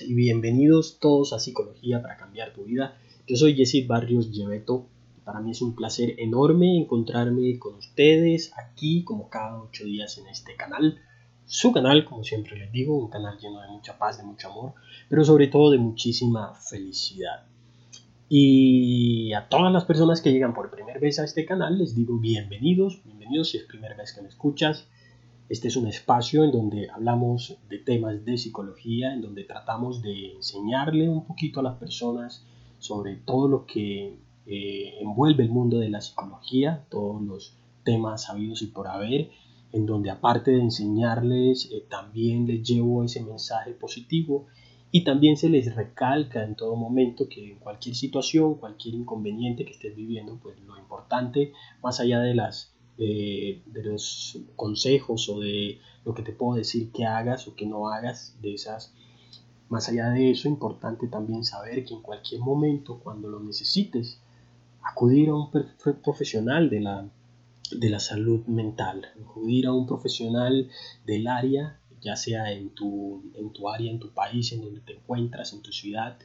y bienvenidos todos a Psicología para cambiar tu vida. Yo soy Jesse Barrios Lleveto. Para mí es un placer enorme encontrarme con ustedes aquí como cada ocho días en este canal. Su canal, como siempre les digo, un canal lleno de mucha paz, de mucho amor, pero sobre todo de muchísima felicidad. Y a todas las personas que llegan por primera vez a este canal les digo bienvenidos, bienvenidos si es primera vez que me escuchas. Este es un espacio en donde hablamos de temas de psicología, en donde tratamos de enseñarle un poquito a las personas sobre todo lo que eh, envuelve el mundo de la psicología, todos los temas habidos y por haber, en donde aparte de enseñarles, eh, también les llevo ese mensaje positivo y también se les recalca en todo momento que en cualquier situación, cualquier inconveniente que estés viviendo, pues lo importante, más allá de las de, los consejos o de lo que te puedo decir que hagas o que no hagas de esas. Más allá de eso, importante también saber que en cualquier momento, cuando lo necesites, acudir a un profesional de la, de la salud mental, acudir a un profesional del área, ya sea en tu, en tu área, en tu país, en donde te encuentras, en tu ciudad,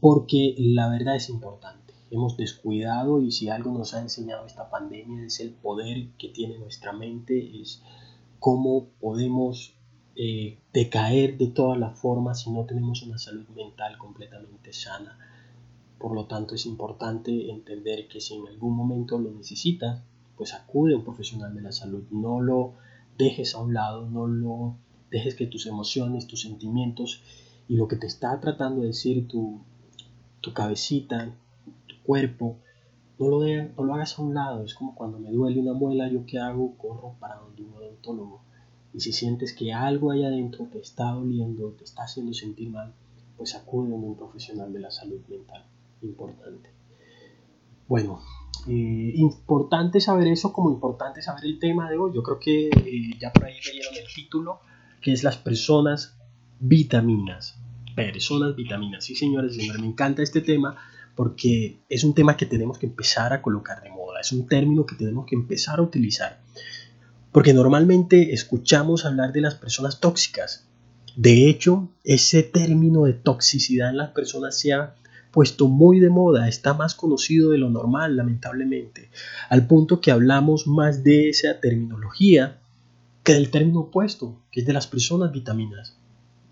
porque la verdad es importante hemos descuidado y si algo nos ha enseñado esta pandemia es el poder que tiene nuestra mente, es cómo podemos eh, decaer de todas las formas si no tenemos una salud mental completamente sana. Por lo tanto es importante entender que si en algún momento lo necesitas, pues acude a un profesional de la salud, no lo dejes a un lado, no lo dejes que tus emociones, tus sentimientos y lo que te está tratando de decir tu, tu cabecita, cuerpo, no lo, no lo hagas a un lado. Es como cuando me duele una muela, yo qué hago, corro para donde un odontólogo. Y si sientes que algo ahí adentro te está doliendo, te está haciendo sentir mal, pues acude a un profesional de la salud mental. Importante. Bueno, eh, importante saber eso como importante saber el tema de hoy. Yo creo que eh, ya por ahí leyeron el título, que es las personas vitaminas. Personas vitaminas. Sí, señores, señores, me encanta este tema porque es un tema que tenemos que empezar a colocar de moda, es un término que tenemos que empezar a utilizar, porque normalmente escuchamos hablar de las personas tóxicas. De hecho, ese término de toxicidad en las personas se ha puesto muy de moda, está más conocido de lo normal, lamentablemente, al punto que hablamos más de esa terminología que del término opuesto, que es de las personas vitaminas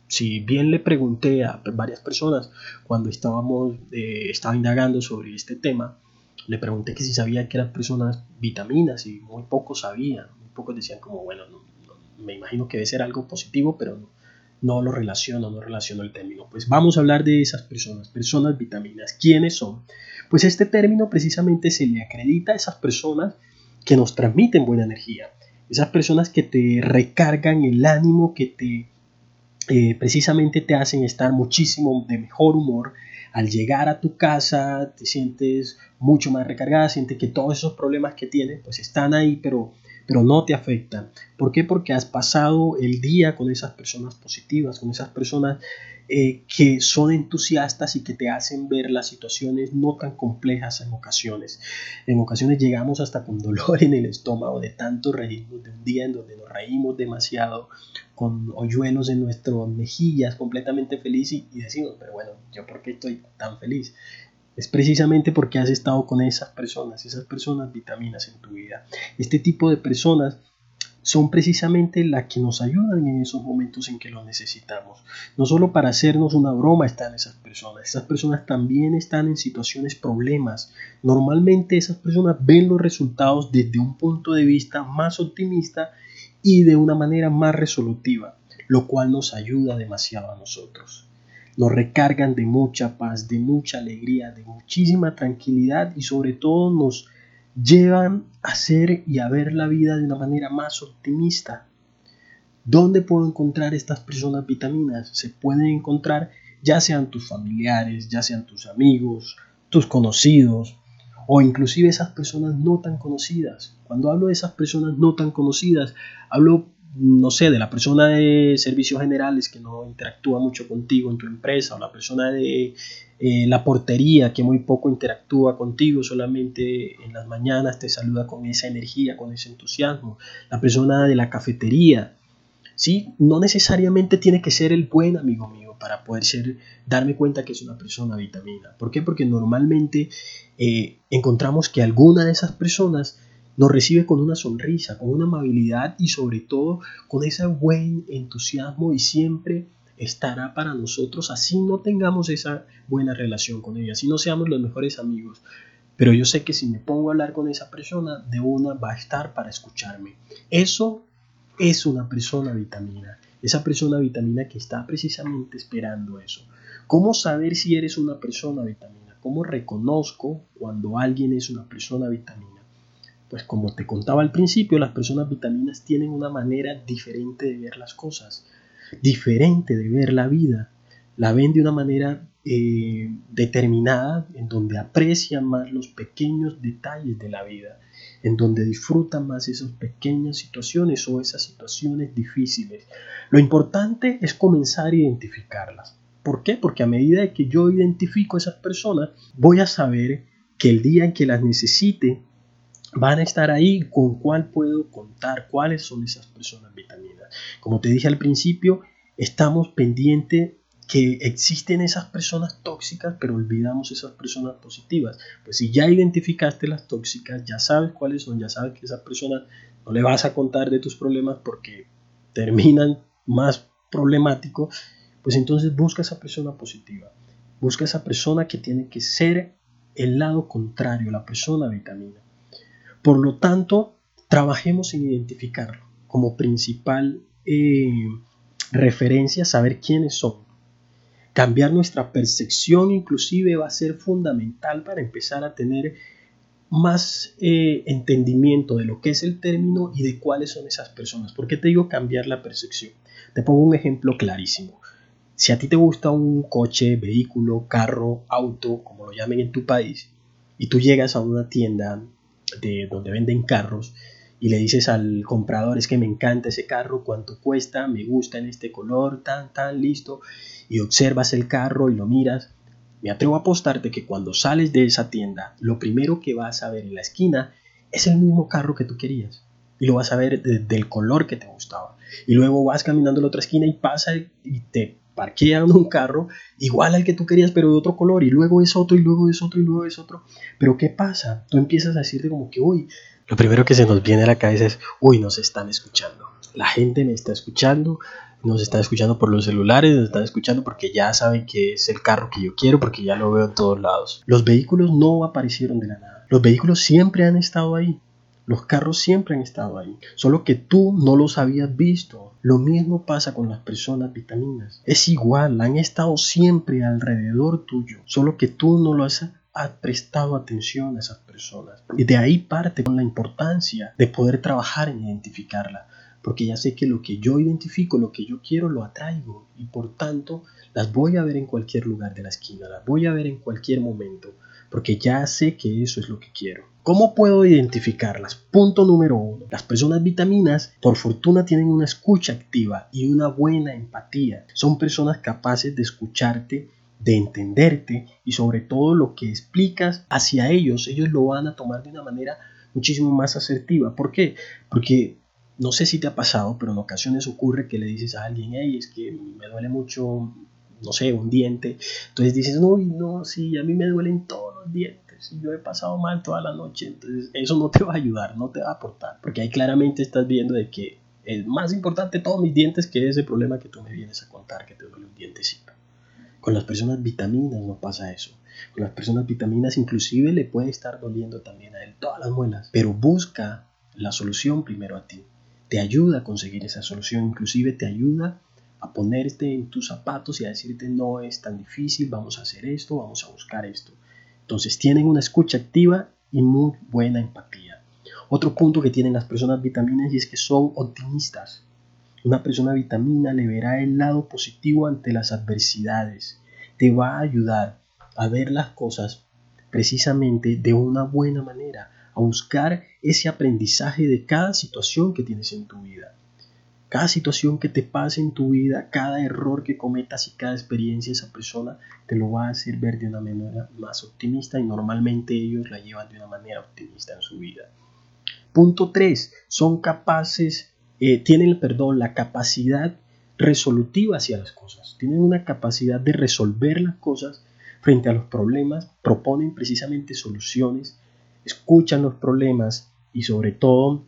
si bien le pregunté a varias personas cuando estábamos, eh, estaba indagando sobre este tema, le pregunté que si sabía que eran personas vitaminas y muy pocos sabían, muy pocos decían como, bueno, me imagino que debe ser algo positivo, pero no, no lo relaciono, no relaciono el término. Pues vamos a hablar de esas personas, personas vitaminas. ¿Quiénes son? Pues este término precisamente se le acredita a esas personas que nos transmiten buena energía, esas personas que te recargan el ánimo, que te eh, precisamente te hacen estar muchísimo de mejor humor. Al llegar a tu casa te sientes mucho más recargada, sientes que todos esos problemas que tienes pues están ahí, pero, pero no te afectan. ¿Por qué? Porque has pasado el día con esas personas positivas, con esas personas eh, que son entusiastas y que te hacen ver las situaciones no tan complejas en ocasiones. En ocasiones llegamos hasta con dolor en el estómago de tanto reírnos, de un día en donde nos reímos demasiado, con hoyuelos en nuestras mejillas, completamente feliz y, y decimos, pero bueno, ¿yo por qué estoy tan feliz? Es precisamente porque has estado con esas personas, esas personas vitaminas en tu vida. Este tipo de personas son precisamente las que nos ayudan en esos momentos en que lo necesitamos. No solo para hacernos una broma están esas personas, esas personas también están en situaciones problemas. Normalmente esas personas ven los resultados desde un punto de vista más optimista y de una manera más resolutiva, lo cual nos ayuda demasiado a nosotros. Nos recargan de mucha paz, de mucha alegría, de muchísima tranquilidad y sobre todo nos llevan a ser y a ver la vida de una manera más optimista. ¿Dónde puedo encontrar estas personas vitaminas? Se pueden encontrar ya sean tus familiares, ya sean tus amigos, tus conocidos, o inclusive esas personas no tan conocidas. Cuando hablo de esas personas no tan conocidas, hablo, no sé, de la persona de servicios generales que no interactúa mucho contigo en tu empresa, o la persona de eh, la portería que muy poco interactúa contigo, solamente en las mañanas te saluda con esa energía, con ese entusiasmo, la persona de la cafetería, ¿sí? No necesariamente tiene que ser el buen amigo mío para poder ser, darme cuenta que es una persona vitamina. ¿Por qué? Porque normalmente eh, encontramos que alguna de esas personas nos recibe con una sonrisa, con una amabilidad y sobre todo con ese buen entusiasmo y siempre estará para nosotros así no tengamos esa buena relación con ella, así no seamos los mejores amigos. Pero yo sé que si me pongo a hablar con esa persona, de una va a estar para escucharme. Eso es una persona vitamina. Esa persona vitamina que está precisamente esperando eso. ¿Cómo saber si eres una persona vitamina? ¿Cómo reconozco cuando alguien es una persona vitamina? Pues como te contaba al principio, las personas vitaminas tienen una manera diferente de ver las cosas, diferente de ver la vida. La ven de una manera eh, determinada en donde aprecian más los pequeños detalles de la vida en donde disfrutan más esas pequeñas situaciones o esas situaciones difíciles. Lo importante es comenzar a identificarlas. ¿Por qué? Porque a medida que yo identifico esas personas, voy a saber que el día en que las necesite, van a estar ahí con cuál puedo contar, cuáles son esas personas vitaminas. Como te dije al principio, estamos pendientes que existen esas personas tóxicas, pero olvidamos esas personas positivas. Pues si ya identificaste las tóxicas, ya sabes cuáles son, ya sabes que esas personas no le vas a contar de tus problemas porque terminan más problemáticos, pues entonces busca esa persona positiva. Busca esa persona que tiene que ser el lado contrario, la persona vitamina. Por lo tanto, trabajemos en identificarlo como principal eh, referencia, saber quiénes son Cambiar nuestra percepción inclusive va a ser fundamental para empezar a tener más eh, entendimiento de lo que es el término y de cuáles son esas personas. ¿Por qué te digo cambiar la percepción? Te pongo un ejemplo clarísimo. Si a ti te gusta un coche, vehículo, carro, auto, como lo llamen en tu país, y tú llegas a una tienda de donde venden carros y le dices al comprador es que me encanta ese carro, cuánto cuesta, me gusta en este color, tan, tan, listo, y observas el carro y lo miras, me atrevo a apostarte que cuando sales de esa tienda, lo primero que vas a ver en la esquina es el mismo carro que tú querías. Y lo vas a ver del color que te gustaba. Y luego vas caminando a la otra esquina y pasa y te parquean un carro igual al que tú querías, pero de otro color. Y luego es otro, y luego es otro, y luego es otro. Pero ¿qué pasa? Tú empiezas a decirte como que, uy, lo primero que se nos viene a la cabeza es, uy, nos están escuchando. La gente me está escuchando, nos está escuchando por los celulares, nos están escuchando porque ya saben que es el carro que yo quiero, porque ya lo veo en todos lados. Los vehículos no aparecieron de la nada. Los vehículos siempre han estado ahí. Los carros siempre han estado ahí, solo que tú no los habías visto. Lo mismo pasa con las personas vitaminas. Es igual, han estado siempre alrededor tuyo, solo que tú no lo has ha prestado atención a esas personas. Y de ahí parte con la importancia de poder trabajar en identificarla, porque ya sé que lo que yo identifico, lo que yo quiero, lo atraigo y por tanto las voy a ver en cualquier lugar de la esquina, las voy a ver en cualquier momento, porque ya sé que eso es lo que quiero. ¿Cómo puedo identificarlas? Punto número uno. Las personas vitaminas, por fortuna, tienen una escucha activa y una buena empatía. Son personas capaces de escucharte de entenderte y sobre todo lo que explicas hacia ellos, ellos lo van a tomar de una manera muchísimo más asertiva. ¿Por qué? Porque no sé si te ha pasado, pero en ocasiones ocurre que le dices a alguien, hey, es que me duele mucho, no sé, un diente. Entonces dices, no, no, sí, a mí me duelen todos los dientes yo he pasado mal toda la noche. Entonces eso no te va a ayudar, no te va a aportar, porque ahí claramente estás viendo de que es más importante todos mis dientes que ese problema que tú me vienes a contar, que te duele un dientecito. Con las personas vitaminas no pasa eso. Con las personas vitaminas inclusive le puede estar doliendo también a él todas las muelas, pero busca la solución primero a ti. Te ayuda a conseguir esa solución, inclusive te ayuda a ponerte en tus zapatos y a decirte no es tan difícil, vamos a hacer esto, vamos a buscar esto. Entonces tienen una escucha activa y muy buena empatía. Otro punto que tienen las personas vitaminas y es que son optimistas. Una persona vitamina le verá el lado positivo ante las adversidades. te va a ayudar a ver las cosas precisamente de una buena manera, a buscar ese aprendizaje de cada situación que tienes en tu vida. Cada situación que te pase en tu vida, cada error que cometas y cada experiencia esa persona te lo va a hacer ver de una manera más optimista y normalmente ellos la llevan de una manera optimista en su vida. Punto 3. Son capaces, eh, tienen, perdón, la capacidad resolutiva hacia las cosas. Tienen una capacidad de resolver las cosas frente a los problemas, proponen precisamente soluciones, escuchan los problemas y sobre todo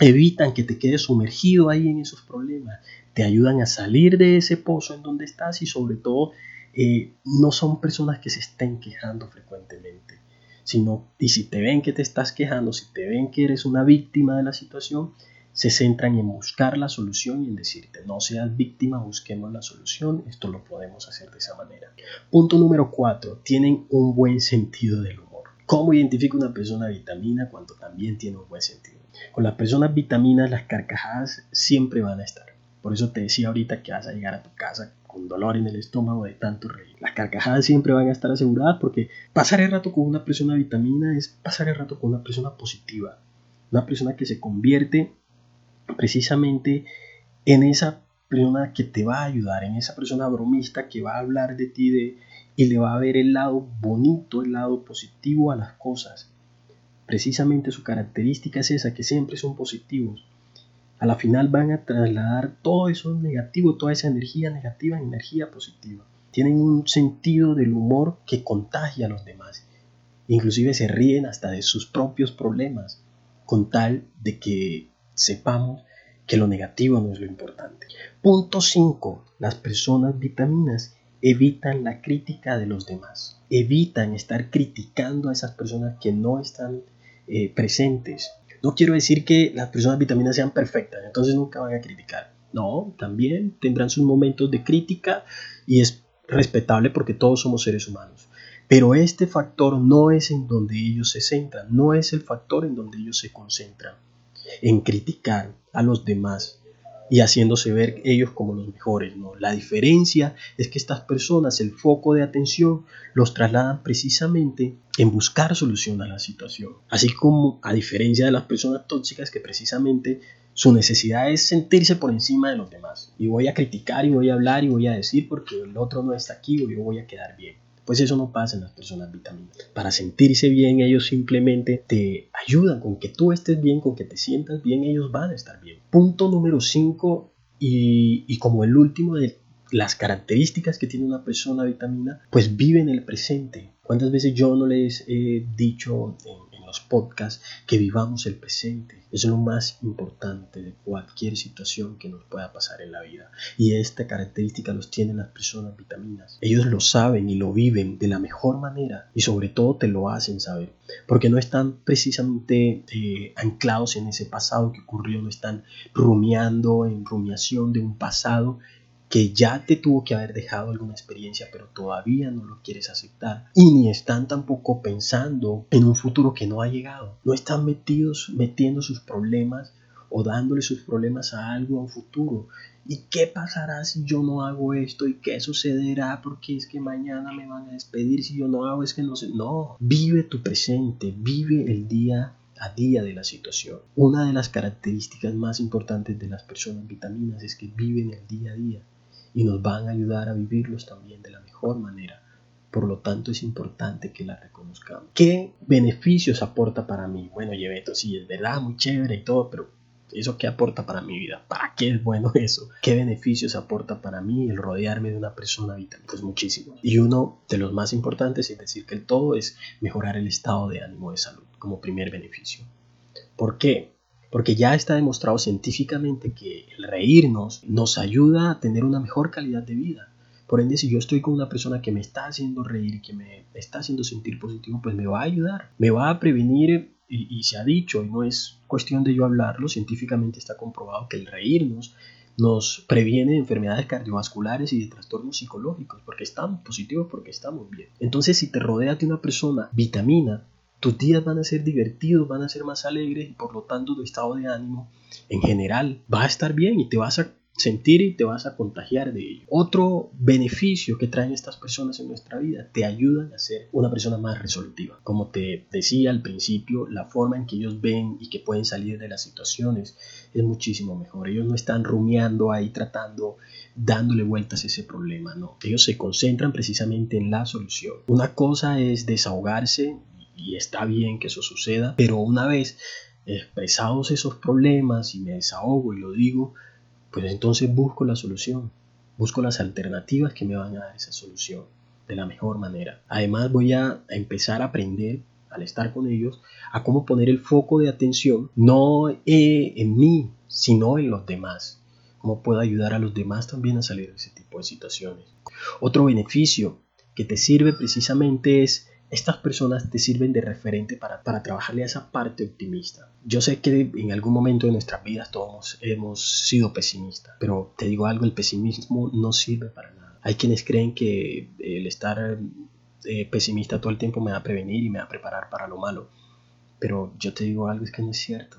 evitan que te quedes sumergido ahí en esos problemas, te ayudan a salir de ese pozo en donde estás y sobre todo eh, no son personas que se estén quejando frecuentemente, sino y si te ven que te estás quejando, si te ven que eres una víctima de la situación, se centran en buscar la solución y en decirte, no seas víctima, busquemos la solución, esto lo podemos hacer de esa manera. Punto número 4, tienen un buen sentido del humor. ¿Cómo identifica una persona vitamina cuando también tiene un buen sentido? Con las personas vitaminas las carcajadas siempre van a estar. Por eso te decía ahorita que vas a llegar a tu casa con dolor en el estómago de tanto reír. Las carcajadas siempre van a estar aseguradas porque pasar el rato con una persona vitamina es pasar el rato con una persona positiva. Una persona que se convierte precisamente en esa persona que te va a ayudar, en esa persona bromista que va a hablar de ti de, y le va a ver el lado bonito, el lado positivo a las cosas. Precisamente su característica es esa, que siempre son positivos. A la final van a trasladar todo eso negativo, toda esa energía negativa en energía positiva. Tienen un sentido del humor que contagia a los demás. Inclusive se ríen hasta de sus propios problemas, con tal de que sepamos que lo negativo no es lo importante. Punto 5. Las personas vitaminas evitan la crítica de los demás. Evitan estar criticando a esas personas que no están eh, presentes. No quiero decir que las personas vitaminas sean perfectas, entonces nunca van a criticar. No, también tendrán sus momentos de crítica y es respetable porque todos somos seres humanos. Pero este factor no es en donde ellos se centran, no es el factor en donde ellos se concentran en criticar a los demás y haciéndose ver ellos como los mejores. ¿no? La diferencia es que estas personas, el foco de atención, los trasladan precisamente en buscar solución a la situación. Así como a diferencia de las personas tóxicas que precisamente su necesidad es sentirse por encima de los demás. Y voy a criticar y voy a hablar y voy a decir porque el otro no está aquí o yo voy a quedar bien. Pues eso no pasa en las personas vitaminas. Para sentirse bien, ellos simplemente te ayudan con que tú estés bien, con que te sientas bien, ellos van a estar bien. Punto número 5 y, y como el último de las características que tiene una persona vitamina, pues vive en el presente. ¿Cuántas veces yo no les he dicho en, podcasts que vivamos el presente. Es lo más importante de cualquier situación que nos pueda pasar en la vida. Y esta característica los tienen las personas vitaminas. Ellos lo saben y lo viven de la mejor manera y sobre todo te lo hacen saber. Porque no están precisamente eh, anclados en ese pasado que ocurrió, no están rumiando en rumiación de un pasado que ya te tuvo que haber dejado alguna experiencia, pero todavía no lo quieres aceptar. Y ni están tampoco pensando en un futuro que no ha llegado. No están metidos, metiendo sus problemas o dándole sus problemas a algo a un futuro. ¿Y qué pasará si yo no hago esto? ¿Y qué sucederá? Porque es que mañana me van a despedir si yo no hago, es que no sé. No, vive tu presente, vive el día a día de la situación. Una de las características más importantes de las personas vitaminas es que viven el día a día y nos van a ayudar a vivirlos también de la mejor manera. Por lo tanto, es importante que la reconozcamos. ¿Qué beneficios aporta para mí? Bueno, Yebeto, sí, es verdad, muy chévere y todo, pero ¿eso qué aporta para mi vida? ¿Para qué es bueno eso? ¿Qué beneficios aporta para mí el rodearme de una persona vital? Pues muchísimo. Y uno de los más importantes, es decir que el todo, es mejorar el estado de ánimo de salud como primer beneficio. ¿Por qué? Porque ya está demostrado científicamente que el reírnos nos ayuda a tener una mejor calidad de vida. Por ende, si yo estoy con una persona que me está haciendo reír y que me está haciendo sentir positivo, pues me va a ayudar, me va a prevenir y, se ha dicho, y no es cuestión de yo hablarlo, científicamente está comprobado que el reírnos nos previene de enfermedades cardiovasculares y de trastornos psicológicos, porque estamos positivos, porque estamos bien. Entonces, si te rodeas de una persona vitamina, tus días van a ser divertidos, van a ser más alegres y por lo tanto tu estado de ánimo en general va a estar bien y te vas a sentir y te vas a contagiar de ello. Otro beneficio que traen estas personas en nuestra vida, te ayudan a ser una persona más resolutiva. Como te decía al principio, la forma en que ellos ven y que pueden salir de las situaciones es muchísimo mejor. Ellos no están rumiando ahí tratando, dándole vueltas a ese problema, no. Ellos se concentran precisamente en la solución. Una cosa es desahogarse y está bien que eso suceda, pero una vez expresados esos problemas y me desahogo y lo digo, pues entonces busco la solución, busco las alternativas que me van a dar esa solución de la mejor manera. Además voy a empezar a aprender al estar con ellos a cómo poner el foco de atención no eh, en mí, sino en los demás. Cómo puedo ayudar a los demás también a salir de ese tipo de situaciones. Otro beneficio que te sirve precisamente es estas personas te sirven de referente para, para trabajarle a esa parte optimista. Yo sé que en algún momento de nuestras vidas todos hemos sido pesimistas, pero te digo algo, el pesimismo no sirve para nada. Hay quienes creen que el estar eh, pesimista todo el tiempo me va a prevenir y me va a preparar para lo malo, pero yo te digo algo, es que no es cierto.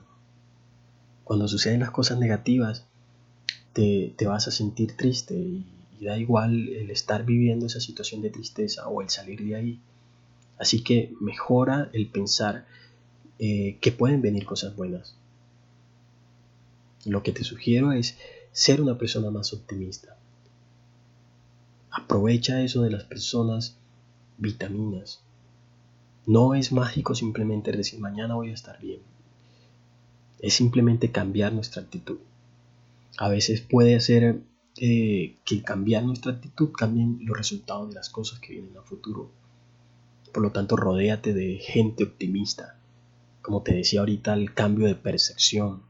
Cuando suceden las cosas negativas, te, te vas a sentir triste y, y da igual el estar viviendo esa situación de tristeza o el salir de ahí Así que mejora el pensar eh, que pueden venir cosas buenas. Lo que te sugiero es ser una persona más optimista. Aprovecha eso de las personas vitaminas. No es mágico simplemente decir mañana voy a estar bien. Es simplemente cambiar nuestra actitud. A veces puede ser eh, que cambiar nuestra actitud cambien los resultados de las cosas que vienen a futuro. Por lo tanto, rodéate de gente optimista. Como te decía ahorita, el cambio de percepción.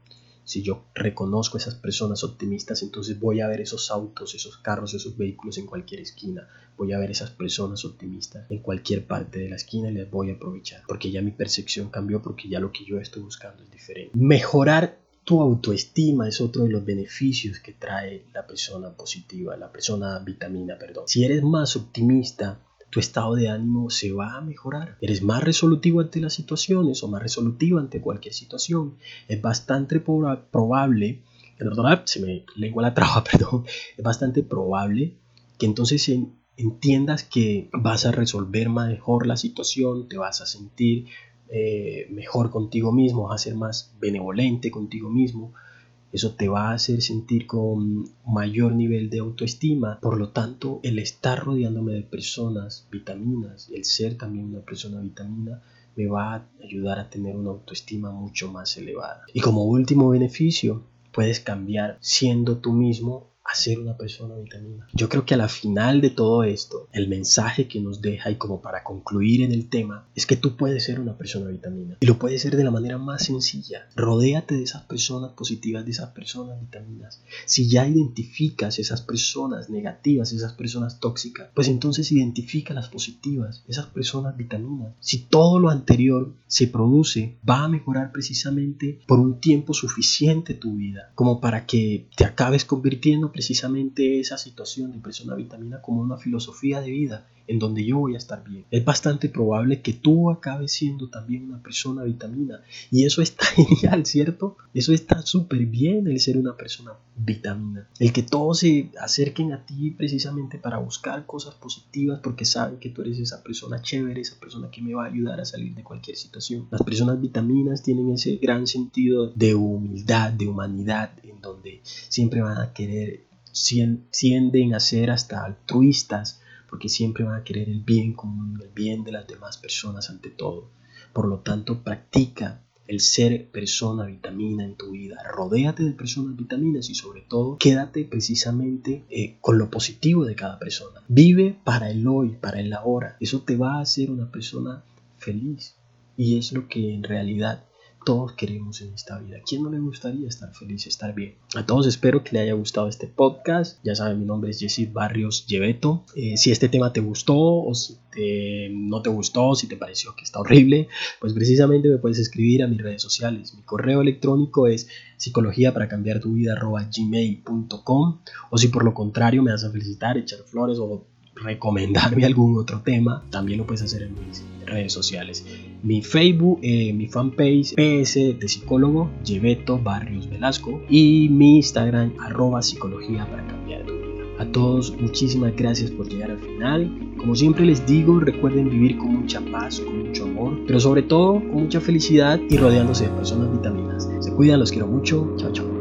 Si yo reconozco a esas personas optimistas, entonces voy a ver esos autos, esos carros, esos vehículos en cualquier esquina. Voy a ver esas personas optimistas en cualquier parte de la esquina y les voy a aprovechar. Porque ya mi percepción cambió, porque ya lo que yo estoy buscando es diferente. Mejorar tu autoestima es otro de los beneficios que trae la persona positiva, la persona vitamina, perdón. Si eres más optimista, tu estado de ánimo se va a mejorar. Eres más resolutivo ante las situaciones o más resolutivo ante cualquier situación. Es bastante probable, se me lengua la traba, perdón, es bastante probable que entonces entiendas que vas a resolver mejor la situación, te vas a sentir eh, mejor contigo mismo, vas a ser más benevolente contigo mismo, eso te va a hacer sentir con mayor nivel de autoestima. Por lo tanto, el estar rodeándome de personas vitaminas, el ser también una persona vitamina, me va a ayudar a tener una autoestima mucho más elevada. Y como último beneficio, puedes cambiar siendo tú mismo a ser una persona vitamina. Yo creo que a la final de todo esto, el mensaje que nos deja y como para concluir en el tema, es que tú puedes ser una persona vitamina. Y lo puedes ser de la manera más sencilla. Rodéate de esas personas positivas, de esas personas vitaminas. Si ya identificas esas personas negativas, esas personas tóxicas, pues entonces identifica las positivas, esas personas vitaminas. Si todo lo anterior se produce, va a mejorar precisamente por un tiempo suficiente tu vida, como para que te acabes convirtiendo precisamente esa situación de persona vitamina como una filosofía de vida en donde yo voy a estar bien. Es bastante probable que tú acabes siendo también una persona vitamina. Y eso está genial, ¿cierto? Eso está súper bien el ser una persona vitamina. El que todos se acerquen a ti precisamente para buscar cosas positivas porque saben que tú eres esa persona chévere, esa persona que me va a ayudar a salir de cualquier situación. Las personas vitaminas tienen ese gran sentido de humildad, de humanidad, en donde siempre van a querer, tienden a ser hasta altruistas porque siempre van a querer el bien común, el bien de las demás personas ante todo. Por lo tanto, practica el ser persona vitamina en tu vida. Rodéate de personas vitaminas y sobre todo quédate precisamente eh, con lo positivo de cada persona. Vive para el hoy, para el ahora. Eso te va a hacer una persona feliz. Y es lo que en realidad todos queremos en esta vida. ¿Quién no le gustaría estar feliz, estar bien? A todos espero que le haya gustado este podcast. Ya saben, mi nombre es Jesse Barrios Lleveto. Eh, si este tema te gustó o si no te gustó, si te pareció que está horrible, pues precisamente me puedes escribir a mis redes sociales. Mi correo electrónico es psicología para cambiar tu vida gmail.com o si por lo contrario me vas a felicitar, echar flores o recomendarme algún otro tema, también lo puedes hacer en mis redes sociales. Mi Facebook, eh, mi fanpage PS de psicólogo, Lleveto Barrios Velasco y mi Instagram arroba psicología para cambiar tu vida. A todos muchísimas gracias por llegar al final. Como siempre les digo, recuerden vivir con mucha paz, con mucho amor, pero sobre todo con mucha felicidad y rodeándose de personas vitaminas. Se cuidan, los quiero mucho. Chao, chao.